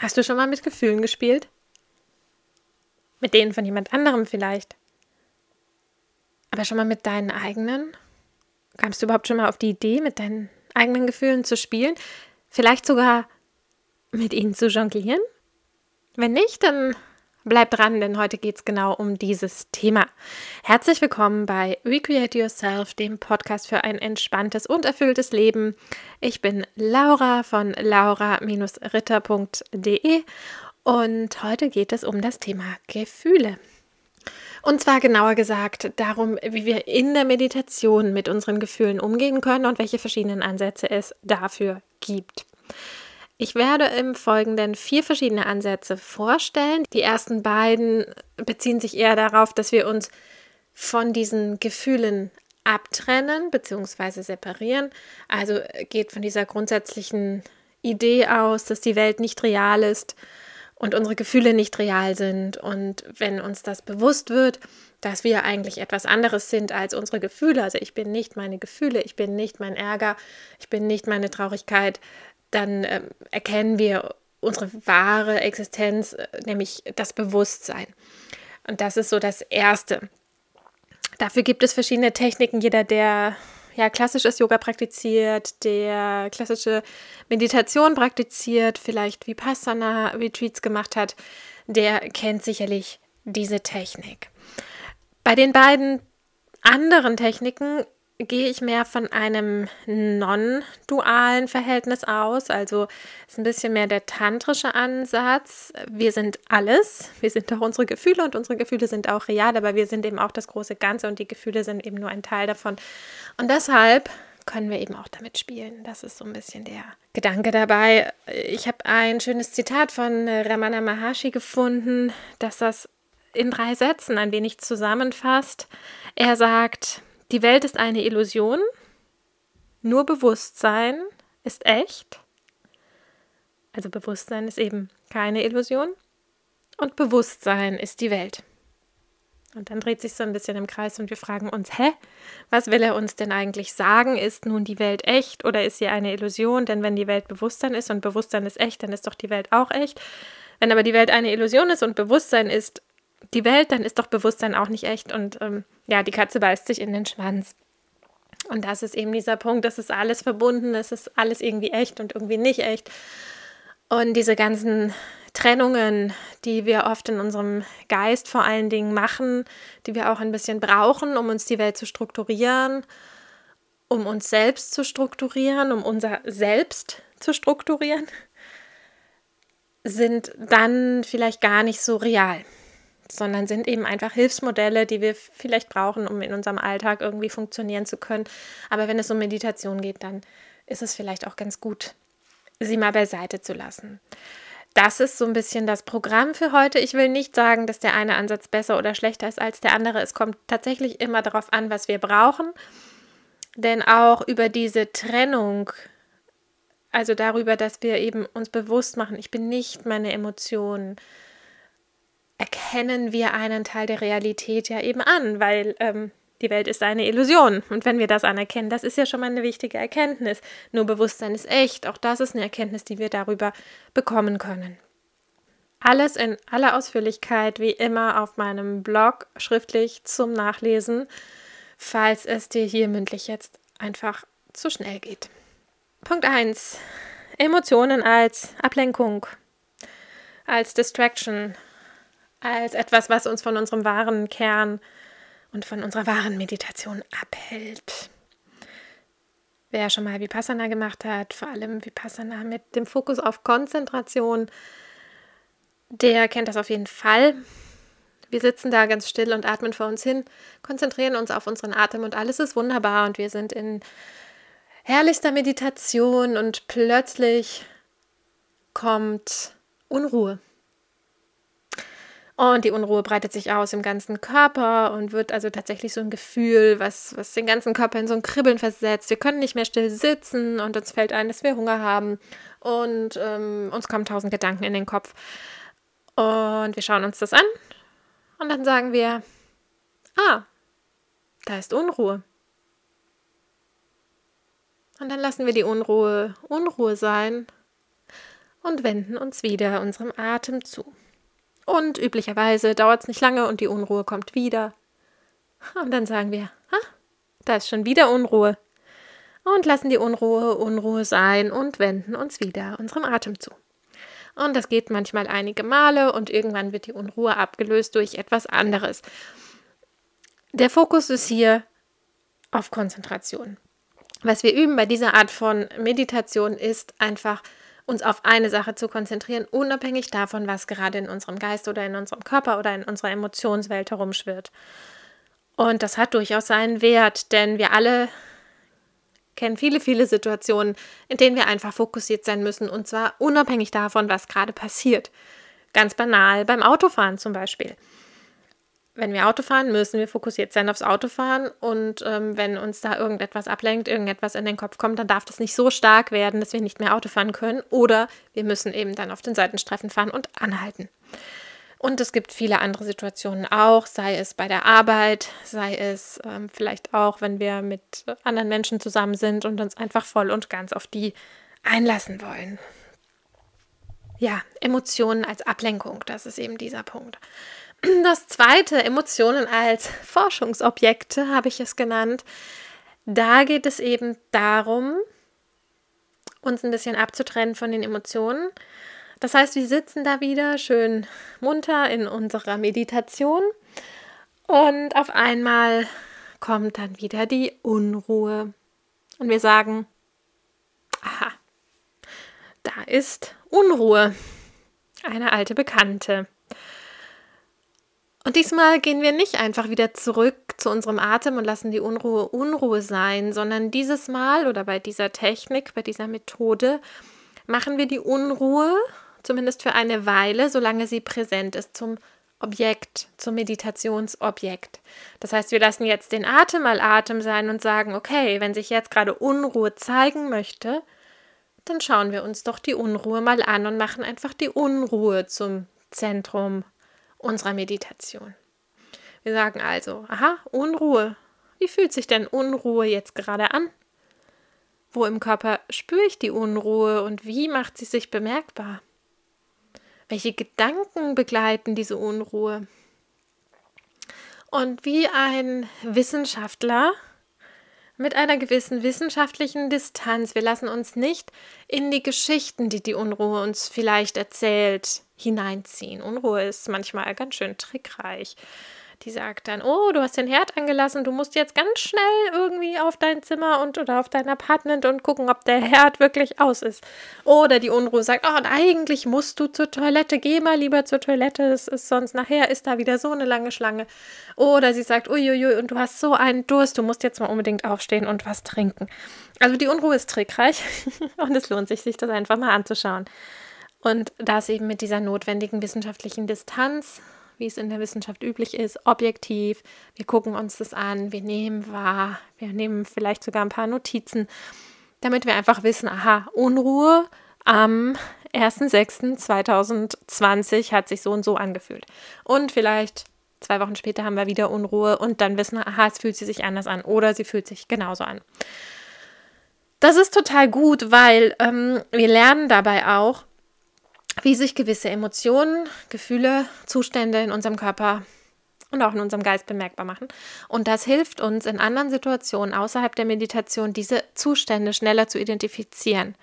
Hast du schon mal mit Gefühlen gespielt? Mit denen von jemand anderem vielleicht. Aber schon mal mit deinen eigenen? Kamst du überhaupt schon mal auf die Idee, mit deinen eigenen Gefühlen zu spielen? Vielleicht sogar mit ihnen zu jonglieren? Wenn nicht, dann bleib dran, denn heute geht es genau um dieses Thema. Herzlich willkommen bei Recreate Yourself, dem Podcast für ein entspanntes und erfülltes Leben. Ich bin Laura von laura-ritter.de und heute geht es um das Thema Gefühle. Und zwar genauer gesagt darum, wie wir in der Meditation mit unseren Gefühlen umgehen können und welche verschiedenen Ansätze es dafür gibt. Ich werde im Folgenden vier verschiedene Ansätze vorstellen. Die ersten beiden beziehen sich eher darauf, dass wir uns von diesen Gefühlen abtrennen bzw. separieren. Also geht von dieser grundsätzlichen Idee aus, dass die Welt nicht real ist und unsere Gefühle nicht real sind. Und wenn uns das bewusst wird, dass wir eigentlich etwas anderes sind als unsere Gefühle, also ich bin nicht meine Gefühle, ich bin nicht mein Ärger, ich bin nicht meine Traurigkeit, dann äh, erkennen wir unsere wahre Existenz, äh, nämlich das Bewusstsein. Und das ist so das Erste. Dafür gibt es verschiedene Techniken. Jeder, der ja, klassisches Yoga praktiziert, der klassische Meditation praktiziert, vielleicht Vipassana-Retreats gemacht hat, der kennt sicherlich diese Technik. Bei den beiden anderen Techniken gehe ich mehr von einem non-dualen Verhältnis aus. Also ist ein bisschen mehr der tantrische Ansatz. Wir sind alles. Wir sind doch unsere Gefühle und unsere Gefühle sind auch real, aber wir sind eben auch das große Ganze und die Gefühle sind eben nur ein Teil davon. Und deshalb können wir eben auch damit spielen. Das ist so ein bisschen der Gedanke dabei. Ich habe ein schönes Zitat von Ramana Maharshi gefunden, dass das in drei Sätzen ein wenig zusammenfasst. Er sagt, die Welt ist eine Illusion, nur Bewusstsein ist echt. Also Bewusstsein ist eben keine Illusion und Bewusstsein ist die Welt. Und dann dreht sich so ein bisschen im Kreis und wir fragen uns, hä, was will er uns denn eigentlich sagen? Ist nun die Welt echt oder ist sie eine Illusion? Denn wenn die Welt Bewusstsein ist und Bewusstsein ist echt, dann ist doch die Welt auch echt. Wenn aber die Welt eine Illusion ist und Bewusstsein ist die Welt, dann ist doch Bewusstsein auch nicht echt. Und ähm, ja, die Katze beißt sich in den Schwanz. Und das ist eben dieser Punkt, das ist alles verbunden, es ist alles irgendwie echt und irgendwie nicht echt. Und diese ganzen Trennungen, die wir oft in unserem Geist vor allen Dingen machen, die wir auch ein bisschen brauchen, um uns die Welt zu strukturieren, um uns selbst zu strukturieren, um unser Selbst zu strukturieren, sind dann vielleicht gar nicht so real sondern sind eben einfach Hilfsmodelle, die wir vielleicht brauchen, um in unserem Alltag irgendwie funktionieren zu können. Aber wenn es um Meditation geht, dann ist es vielleicht auch ganz gut, sie mal beiseite zu lassen. Das ist so ein bisschen das Programm für heute. Ich will nicht sagen, dass der eine Ansatz besser oder schlechter ist als der andere. Es kommt tatsächlich immer darauf an, was wir brauchen. Denn auch über diese Trennung, also darüber, dass wir eben uns bewusst machen, ich bin nicht meine Emotionen, erkennen wir einen Teil der Realität ja eben an, weil ähm, die Welt ist eine Illusion. Und wenn wir das anerkennen, das ist ja schon mal eine wichtige Erkenntnis. Nur Bewusstsein ist echt. Auch das ist eine Erkenntnis, die wir darüber bekommen können. Alles in aller Ausführlichkeit, wie immer, auf meinem Blog schriftlich zum Nachlesen, falls es dir hier mündlich jetzt einfach zu schnell geht. Punkt 1. Emotionen als Ablenkung, als Distraction, als etwas, was uns von unserem wahren Kern und von unserer wahren Meditation abhält. Wer schon mal Vipassana gemacht hat, vor allem Vipassana mit dem Fokus auf Konzentration, der kennt das auf jeden Fall. Wir sitzen da ganz still und atmen vor uns hin, konzentrieren uns auf unseren Atem und alles ist wunderbar und wir sind in herrlichster Meditation und plötzlich kommt Unruhe. Und die Unruhe breitet sich aus im ganzen Körper und wird also tatsächlich so ein Gefühl, was, was den ganzen Körper in so ein Kribbeln versetzt. Wir können nicht mehr still sitzen und uns fällt ein, dass wir Hunger haben und ähm, uns kommen tausend Gedanken in den Kopf. Und wir schauen uns das an und dann sagen wir, ah, da ist Unruhe. Und dann lassen wir die Unruhe Unruhe sein und wenden uns wieder unserem Atem zu. Und üblicherweise dauert es nicht lange und die Unruhe kommt wieder. Und dann sagen wir, ah, da ist schon wieder Unruhe. Und lassen die Unruhe Unruhe sein und wenden uns wieder unserem Atem zu. Und das geht manchmal einige Male und irgendwann wird die Unruhe abgelöst durch etwas anderes. Der Fokus ist hier auf Konzentration. Was wir üben bei dieser Art von Meditation ist einfach uns auf eine Sache zu konzentrieren, unabhängig davon, was gerade in unserem Geist oder in unserem Körper oder in unserer Emotionswelt herumschwirrt. Und das hat durchaus seinen Wert, denn wir alle kennen viele, viele Situationen, in denen wir einfach fokussiert sein müssen und zwar unabhängig davon, was gerade passiert. Ganz banal beim Autofahren zum Beispiel. Wenn wir Auto fahren, müssen wir fokussiert sein aufs Autofahren und ähm, wenn uns da irgendetwas ablenkt, irgendetwas in den Kopf kommt, dann darf das nicht so stark werden, dass wir nicht mehr Auto fahren können oder wir müssen eben dann auf den Seitenstreifen fahren und anhalten. Und es gibt viele andere Situationen auch, sei es bei der Arbeit, sei es ähm, vielleicht auch, wenn wir mit anderen Menschen zusammen sind und uns einfach voll und ganz auf die einlassen wollen. Ja, Emotionen als Ablenkung, das ist eben dieser Punkt. Das zweite, Emotionen als Forschungsobjekte, habe ich es genannt. Da geht es eben darum, uns ein bisschen abzutrennen von den Emotionen das heißt, wir sitzen da wieder schön munter in unserer Meditation und auf einmal kommt dann wieder die Unruhe. Und wir sagen, aha, da ist Unruhe, eine alte Bekannte. Und diesmal gehen wir nicht einfach wieder zurück zu unserem Atem und lassen die Unruhe Unruhe sein, sondern dieses Mal oder bei dieser Technik, bei dieser Methode machen wir die Unruhe zumindest für eine Weile, solange sie präsent ist, zum Objekt, zum Meditationsobjekt. Das heißt, wir lassen jetzt den Atem mal Atem sein und sagen, okay, wenn sich jetzt gerade Unruhe zeigen möchte, dann schauen wir uns doch die Unruhe mal an und machen einfach die Unruhe zum Zentrum unserer Meditation. Wir sagen also, aha, Unruhe. Wie fühlt sich denn Unruhe jetzt gerade an? Wo im Körper spüre ich die Unruhe und wie macht sie sich bemerkbar? Welche Gedanken begleiten diese Unruhe? Und wie ein Wissenschaftler mit einer gewissen wissenschaftlichen Distanz, wir lassen uns nicht in die Geschichten, die die Unruhe uns vielleicht erzählt, hineinziehen. Unruhe ist manchmal ganz schön trickreich. Die sagt dann, oh, du hast den Herd angelassen, du musst jetzt ganz schnell irgendwie auf dein Zimmer und oder auf dein Apartment und gucken, ob der Herd wirklich aus ist. Oder die Unruhe sagt, oh, und eigentlich musst du zur Toilette, geh mal lieber zur Toilette, es ist sonst nachher ist da wieder so eine lange Schlange. Oder sie sagt, uiuiui, und du hast so einen Durst, du musst jetzt mal unbedingt aufstehen und was trinken. Also die Unruhe ist trickreich und es lohnt sich, sich das einfach mal anzuschauen. Und das eben mit dieser notwendigen wissenschaftlichen Distanz wie es in der Wissenschaft üblich ist, objektiv. Wir gucken uns das an, wir nehmen wahr, wir nehmen vielleicht sogar ein paar Notizen, damit wir einfach wissen, aha, Unruhe am 1.6.2020 hat sich so und so angefühlt. Und vielleicht zwei Wochen später haben wir wieder Unruhe und dann wissen wir, aha, es fühlt sie sich anders an oder sie fühlt sich genauso an. Das ist total gut, weil ähm, wir lernen dabei auch, wie sich gewisse Emotionen, Gefühle, Zustände in unserem Körper und auch in unserem Geist bemerkbar machen. Und das hilft uns in anderen Situationen außerhalb der Meditation, diese Zustände schneller zu identifizieren.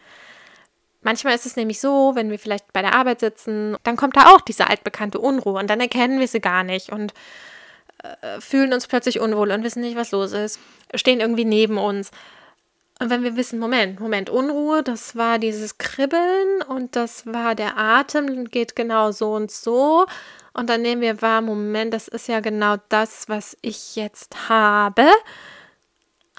Manchmal ist es nämlich so, wenn wir vielleicht bei der Arbeit sitzen, dann kommt da auch diese altbekannte Unruhe und dann erkennen wir sie gar nicht und äh, fühlen uns plötzlich unwohl und wissen nicht, was los ist, stehen irgendwie neben uns. Und wenn wir wissen, Moment, Moment, Unruhe, das war dieses Kribbeln und das war der Atem, geht genau so und so. Und dann nehmen wir wahr, Moment, das ist ja genau das, was ich jetzt habe.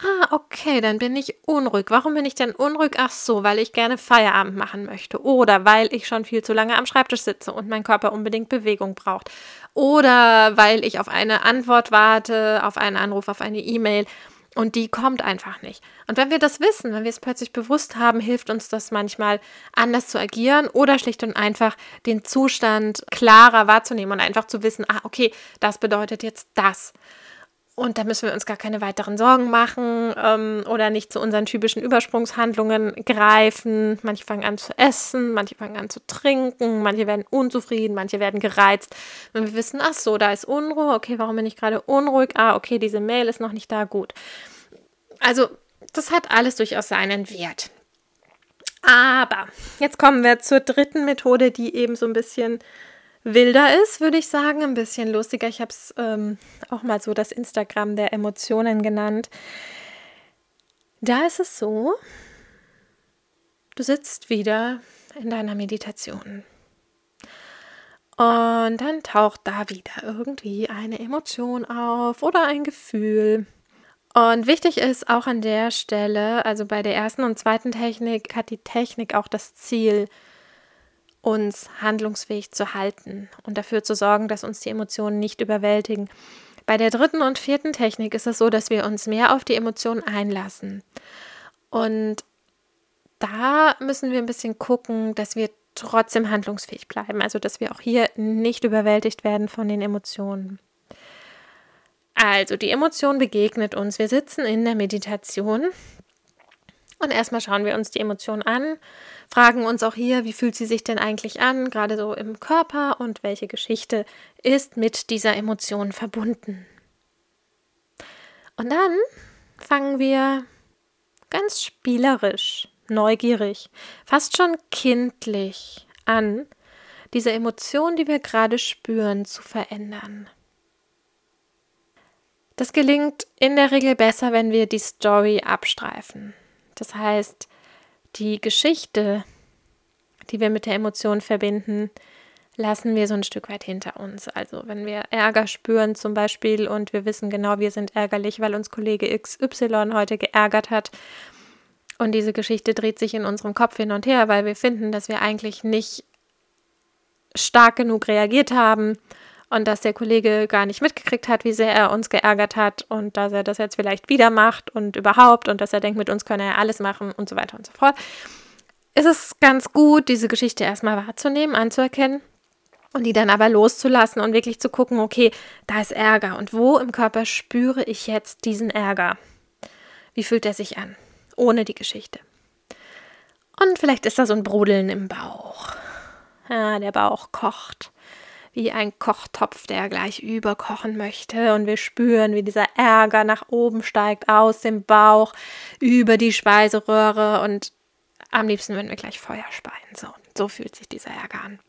Ah, okay, dann bin ich unruhig. Warum bin ich denn unruhig? Ach so, weil ich gerne Feierabend machen möchte. Oder weil ich schon viel zu lange am Schreibtisch sitze und mein Körper unbedingt Bewegung braucht. Oder weil ich auf eine Antwort warte, auf einen Anruf, auf eine E-Mail. Und die kommt einfach nicht. Und wenn wir das wissen, wenn wir es plötzlich bewusst haben, hilft uns das manchmal anders zu agieren oder schlicht und einfach den Zustand klarer wahrzunehmen und einfach zu wissen, ah, okay, das bedeutet jetzt das. Und da müssen wir uns gar keine weiteren Sorgen machen ähm, oder nicht zu unseren typischen Übersprungshandlungen greifen. Manche fangen an zu essen, manche fangen an zu trinken, manche werden unzufrieden, manche werden gereizt. Wenn wir wissen, ach so, da ist Unruhe, okay, warum bin ich gerade unruhig? Ah, okay, diese Mail ist noch nicht da, gut. Also, das hat alles durchaus seinen Wert. Aber jetzt kommen wir zur dritten Methode, die eben so ein bisschen wilder ist, würde ich sagen, ein bisschen lustiger. Ich habe es ähm, auch mal so das Instagram der Emotionen genannt. Da ist es so, du sitzt wieder in deiner Meditation. Und dann taucht da wieder irgendwie eine Emotion auf oder ein Gefühl. Und wichtig ist auch an der Stelle, also bei der ersten und zweiten Technik, hat die Technik auch das Ziel, uns handlungsfähig zu halten und dafür zu sorgen, dass uns die Emotionen nicht überwältigen. Bei der dritten und vierten Technik ist es so, dass wir uns mehr auf die Emotionen einlassen. Und da müssen wir ein bisschen gucken, dass wir trotzdem handlungsfähig bleiben. Also, dass wir auch hier nicht überwältigt werden von den Emotionen. Also, die Emotion begegnet uns. Wir sitzen in der Meditation und erstmal schauen wir uns die Emotion an, fragen uns auch hier, wie fühlt sie sich denn eigentlich an, gerade so im Körper und welche Geschichte ist mit dieser Emotion verbunden. Und dann fangen wir ganz spielerisch, neugierig, fast schon kindlich an, diese Emotion, die wir gerade spüren, zu verändern. Das gelingt in der Regel besser, wenn wir die Story abstreifen. Das heißt, die Geschichte, die wir mit der Emotion verbinden, lassen wir so ein Stück weit hinter uns. Also wenn wir Ärger spüren zum Beispiel und wir wissen genau, wir sind ärgerlich, weil uns Kollege XY heute geärgert hat. Und diese Geschichte dreht sich in unserem Kopf hin und her, weil wir finden, dass wir eigentlich nicht stark genug reagiert haben und dass der Kollege gar nicht mitgekriegt hat, wie sehr er uns geärgert hat und dass er das jetzt vielleicht wieder macht und überhaupt und dass er denkt, mit uns könne er alles machen und so weiter und so fort. Es ist ganz gut, diese Geschichte erstmal wahrzunehmen, anzuerkennen und die dann aber loszulassen und wirklich zu gucken, okay, da ist Ärger und wo im Körper spüre ich jetzt diesen Ärger? Wie fühlt er sich an? Ohne die Geschichte. Und vielleicht ist da so ein Brodeln im Bauch. Ja, der Bauch kocht wie ein Kochtopf, der gleich überkochen möchte. Und wir spüren, wie dieser Ärger nach oben steigt aus dem Bauch über die Speiseröhre. Und am liebsten würden wir gleich Feuer speien. So, so fühlt sich dieser Ärger an.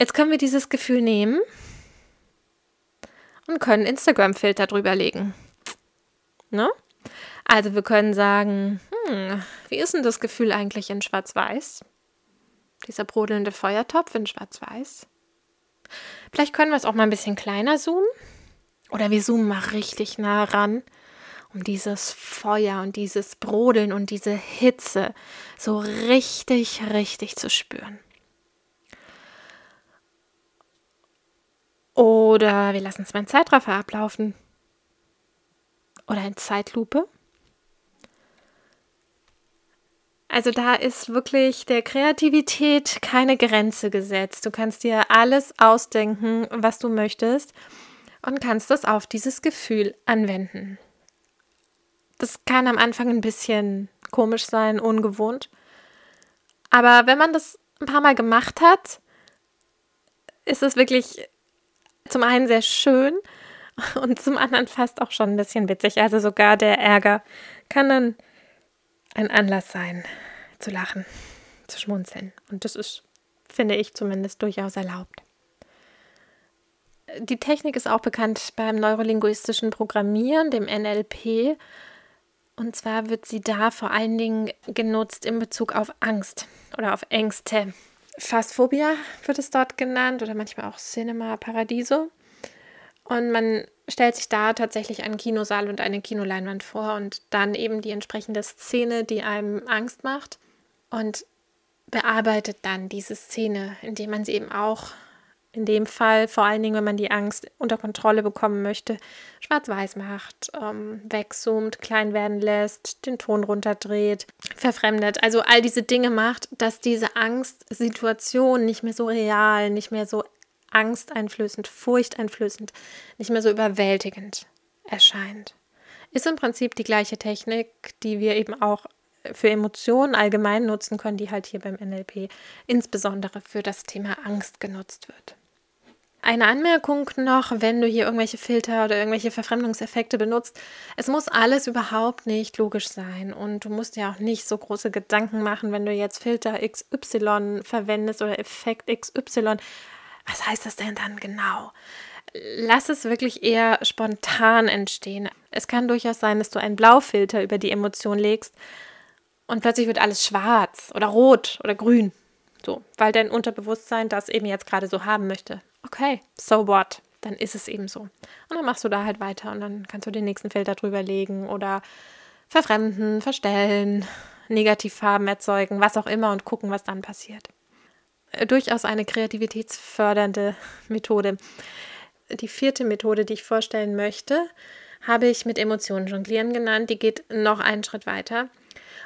Jetzt können wir dieses Gefühl nehmen und können Instagram-Filter drüber legen. Ne? Also wir können sagen, hm, wie ist denn das Gefühl eigentlich in Schwarz-Weiß? Dieser brodelnde Feuertopf in Schwarz-Weiß. Vielleicht können wir es auch mal ein bisschen kleiner zoomen. Oder wir zoomen mal richtig nah ran, um dieses Feuer und dieses Brodeln und diese Hitze so richtig, richtig zu spüren. Oder wir lassen es mal in Zeitraffer ablaufen. Oder in Zeitlupe. Also da ist wirklich der Kreativität keine Grenze gesetzt. Du kannst dir alles ausdenken, was du möchtest und kannst das auf dieses Gefühl anwenden. Das kann am Anfang ein bisschen komisch sein, ungewohnt. Aber wenn man das ein paar Mal gemacht hat, ist es wirklich zum einen sehr schön und zum anderen fast auch schon ein bisschen witzig. Also sogar der Ärger kann dann ein Anlass sein, zu lachen, zu schmunzeln. Und das ist, finde ich zumindest, durchaus erlaubt. Die Technik ist auch bekannt beim neurolinguistischen Programmieren, dem NLP. Und zwar wird sie da vor allen Dingen genutzt in Bezug auf Angst oder auf Ängste. Phasphobia wird es dort genannt oder manchmal auch Cinema Paradiso. Und man stellt sich da tatsächlich einen Kinosaal und eine Kinoleinwand vor und dann eben die entsprechende Szene, die einem Angst macht und bearbeitet dann diese Szene, indem man sie eben auch in dem Fall, vor allen Dingen, wenn man die Angst unter Kontrolle bekommen möchte, schwarz-weiß macht, ähm, wegzoomt, klein werden lässt, den Ton runterdreht, verfremdet. Also all diese Dinge macht, dass diese Angstsituation nicht mehr so real, nicht mehr so angsteinflößend, furchteinflößend, nicht mehr so überwältigend erscheint. Ist im Prinzip die gleiche Technik, die wir eben auch für Emotionen allgemein nutzen können, die halt hier beim NLP insbesondere für das Thema Angst genutzt wird. Eine Anmerkung noch, wenn du hier irgendwelche Filter oder irgendwelche Verfremdungseffekte benutzt. Es muss alles überhaupt nicht logisch sein und du musst dir auch nicht so große Gedanken machen, wenn du jetzt Filter XY verwendest oder Effekt XY. Was heißt das denn dann genau? Lass es wirklich eher spontan entstehen. Es kann durchaus sein, dass du einen Blaufilter über die Emotion legst und plötzlich wird alles schwarz oder rot oder grün. So, weil dein Unterbewusstsein das eben jetzt gerade so haben möchte. Okay, so what? Dann ist es eben so. Und dann machst du da halt weiter und dann kannst du den nächsten Filter drüber legen oder verfremden, verstellen, Negativfarben erzeugen, was auch immer und gucken, was dann passiert. Durchaus eine kreativitätsfördernde Methode. Die vierte Methode, die ich vorstellen möchte, habe ich mit Emotionen jonglieren genannt. Die geht noch einen Schritt weiter.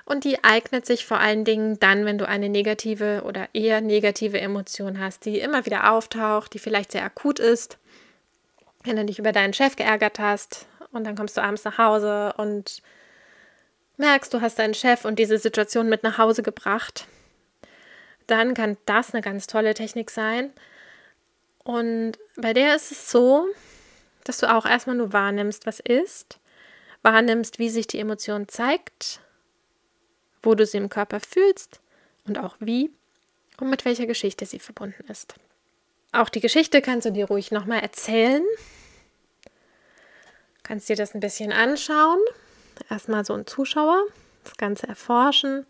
Und die eignet sich vor allen Dingen dann, wenn du eine negative oder eher negative Emotion hast, die immer wieder auftaucht, die vielleicht sehr akut ist. Wenn du dich über deinen Chef geärgert hast und dann kommst du abends nach Hause und merkst, du hast deinen Chef und diese Situation mit nach Hause gebracht, dann kann das eine ganz tolle Technik sein. Und bei der ist es so, dass du auch erstmal nur wahrnimmst, was ist, wahrnimmst, wie sich die Emotion zeigt wo du sie im Körper fühlst und auch wie und mit welcher Geschichte sie verbunden ist. Auch die Geschichte kannst du dir ruhig nochmal erzählen. Kannst dir das ein bisschen anschauen. Erstmal so ein Zuschauer, das Ganze erforschen.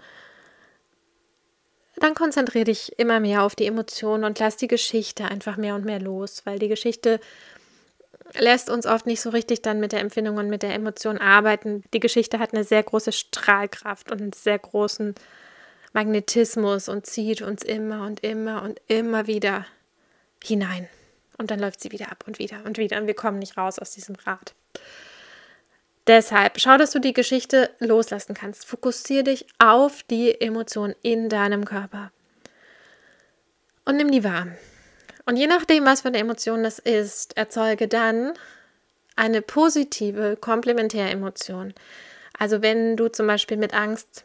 Dann konzentriere dich immer mehr auf die Emotionen und lass die Geschichte einfach mehr und mehr los, weil die Geschichte lässt uns oft nicht so richtig dann mit der Empfindung und mit der Emotion arbeiten. Die Geschichte hat eine sehr große Strahlkraft und einen sehr großen Magnetismus und zieht uns immer und immer und immer wieder hinein. Und dann läuft sie wieder ab und wieder und wieder und wir kommen nicht raus aus diesem Rad. Deshalb schau, dass du die Geschichte loslassen kannst. Fokussiere dich auf die Emotion in deinem Körper und nimm die wahr. Und je nachdem, was für eine Emotion das ist, erzeuge dann eine positive Komplementäremotion. Also wenn du zum Beispiel mit Angst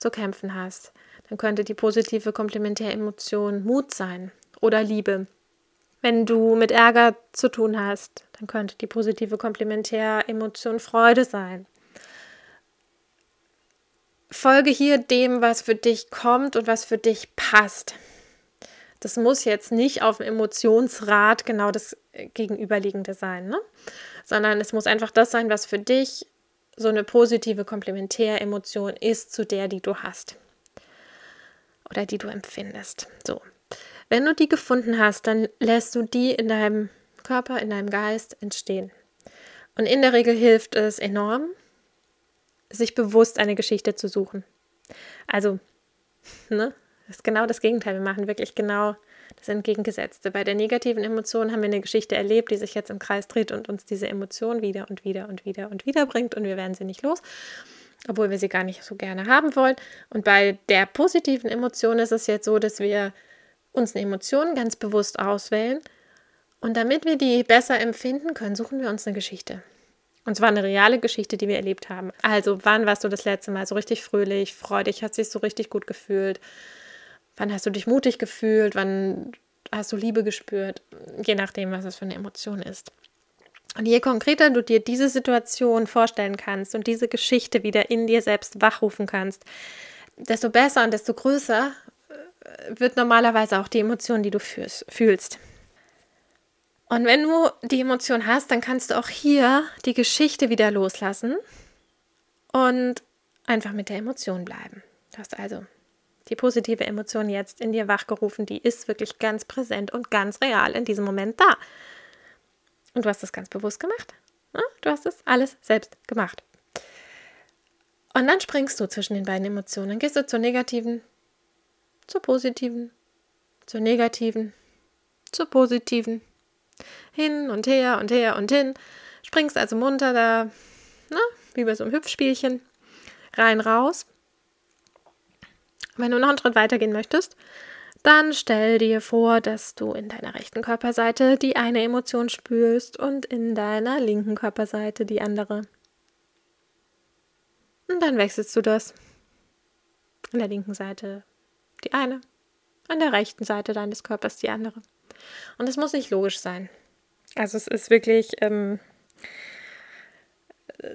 zu kämpfen hast, dann könnte die positive Komplementäremotion Mut sein oder Liebe. Wenn du mit Ärger zu tun hast, dann könnte die positive Komplementäremotion Freude sein. Folge hier dem, was für dich kommt und was für dich passt. Das muss jetzt nicht auf dem Emotionsrad genau das äh, Gegenüberliegende sein, ne? sondern es muss einfach das sein, was für dich so eine positive Komplementäremotion ist zu der, die du hast oder die du empfindest. So, wenn du die gefunden hast, dann lässt du die in deinem Körper, in deinem Geist entstehen. Und in der Regel hilft es enorm, sich bewusst eine Geschichte zu suchen. Also, ne, das ist genau das Gegenteil. Wir machen wirklich genau das Entgegengesetzte. Bei der negativen Emotion haben wir eine Geschichte erlebt, die sich jetzt im Kreis dreht und uns diese Emotion wieder und wieder und wieder und wieder bringt und wir werden sie nicht los, obwohl wir sie gar nicht so gerne haben wollen. Und bei der positiven Emotion ist es jetzt so, dass wir uns eine Emotion ganz bewusst auswählen und damit wir die besser empfinden können, suchen wir uns eine Geschichte. Und zwar eine reale Geschichte, die wir erlebt haben. Also, wann warst du das letzte Mal so richtig fröhlich, freudig, hat sich so richtig gut gefühlt? Wann hast du dich mutig gefühlt? Wann hast du Liebe gespürt? Je nachdem, was es für eine Emotion ist. Und je konkreter du dir diese Situation vorstellen kannst und diese Geschichte wieder in dir selbst wachrufen kannst, desto besser und desto größer wird normalerweise auch die Emotion, die du fühlst. Und wenn du die Emotion hast, dann kannst du auch hier die Geschichte wieder loslassen und einfach mit der Emotion bleiben. Du hast also die positive Emotion jetzt in dir wachgerufen, die ist wirklich ganz präsent und ganz real in diesem Moment da. Und du hast das ganz bewusst gemacht. Ne? Du hast das alles selbst gemacht. Und dann springst du zwischen den beiden Emotionen. Dann gehst du zur negativen, zur positiven, zur negativen, zur positiven. Hin und her und her und hin. Springst also munter da, ne? wie bei so einem Hüpfspielchen, rein, raus. Wenn du noch einen Schritt weiter gehen möchtest, Dann stell dir vor, dass du in deiner rechten Körperseite die eine Emotion spürst und in deiner linken Körperseite die andere. Und dann wechselst du das. An der linken Seite die eine, an der rechten Seite deines Körpers die andere. Und es muss nicht logisch sein. Also es ist wirklich, ähm,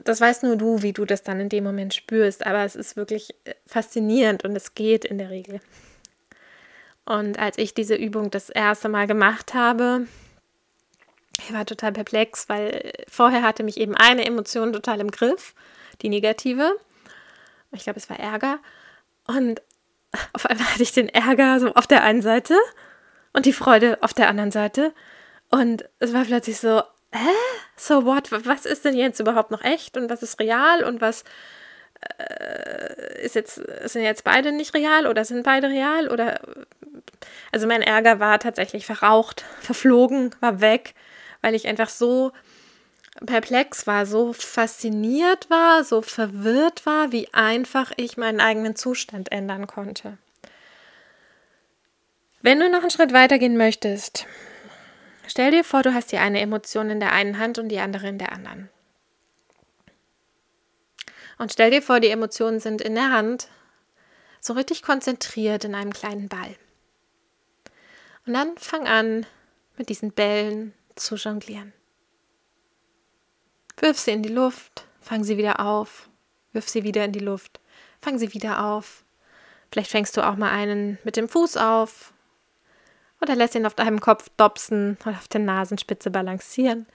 das weißt nur du, wie du das dann in dem Moment spürst, aber es ist wirklich äh, faszinierend und es geht in der Regel. Und als ich diese Übung das erste Mal gemacht habe, ich war total perplex, weil vorher hatte mich eben eine Emotion total im Griff, die negative. Ich glaube, es war Ärger. Und auf einmal hatte ich den Ärger so auf der einen Seite und die Freude auf der anderen Seite. Und es war plötzlich so, hä? So what? Was ist denn jetzt überhaupt noch echt und was ist real und was äh, ist jetzt, sind jetzt beide nicht real oder sind beide real oder also mein Ärger war tatsächlich verraucht, verflogen, war weg, weil ich einfach so perplex war, so fasziniert war, so verwirrt war, wie einfach ich meinen eigenen Zustand ändern konnte. Wenn du noch einen Schritt weitergehen möchtest, stell dir vor, du hast die eine Emotion in der einen Hand und die andere in der anderen. Und stell dir vor, die Emotionen sind in der Hand so richtig konzentriert in einem kleinen Ball. Und dann fang an, mit diesen Bällen zu jonglieren. Wirf sie in die Luft, fang sie wieder auf, wirf sie wieder in die Luft, fang sie wieder auf. Vielleicht fängst du auch mal einen mit dem Fuß auf oder lässt ihn auf deinem Kopf dopsen oder auf der Nasenspitze balancieren.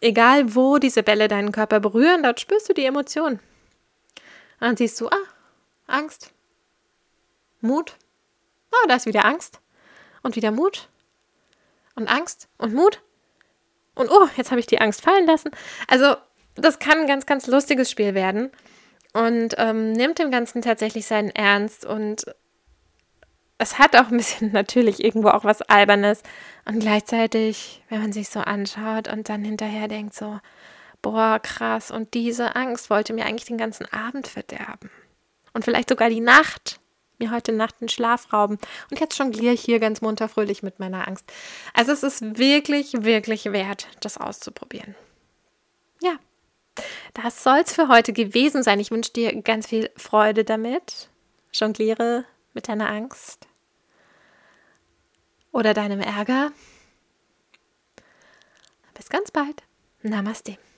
Egal, wo diese Bälle deinen Körper berühren, dort spürst du die Emotion. dann siehst du, ah, Angst, Mut. Oh, da ist wieder Angst und wieder Mut und Angst und Mut und oh, jetzt habe ich die Angst fallen lassen. Also das kann ein ganz, ganz lustiges Spiel werden. Und ähm, nimmt dem Ganzen tatsächlich seinen Ernst. Und es hat auch ein bisschen natürlich irgendwo auch was Albernes. Und gleichzeitig, wenn man sich so anschaut und dann hinterher denkt so, boah, krass, und diese Angst wollte mir eigentlich den ganzen Abend verderben. Und vielleicht sogar die Nacht mir heute Nacht den Schlaf rauben. Und jetzt jongliere ich hier ganz munter fröhlich mit meiner Angst. Also es ist wirklich, wirklich wert, das auszuprobieren. Ja, das soll es für heute gewesen sein. Ich wünsche dir ganz viel Freude damit. Jongliere mit deiner Angst oder deinem Ärger. Bis ganz bald. Namaste.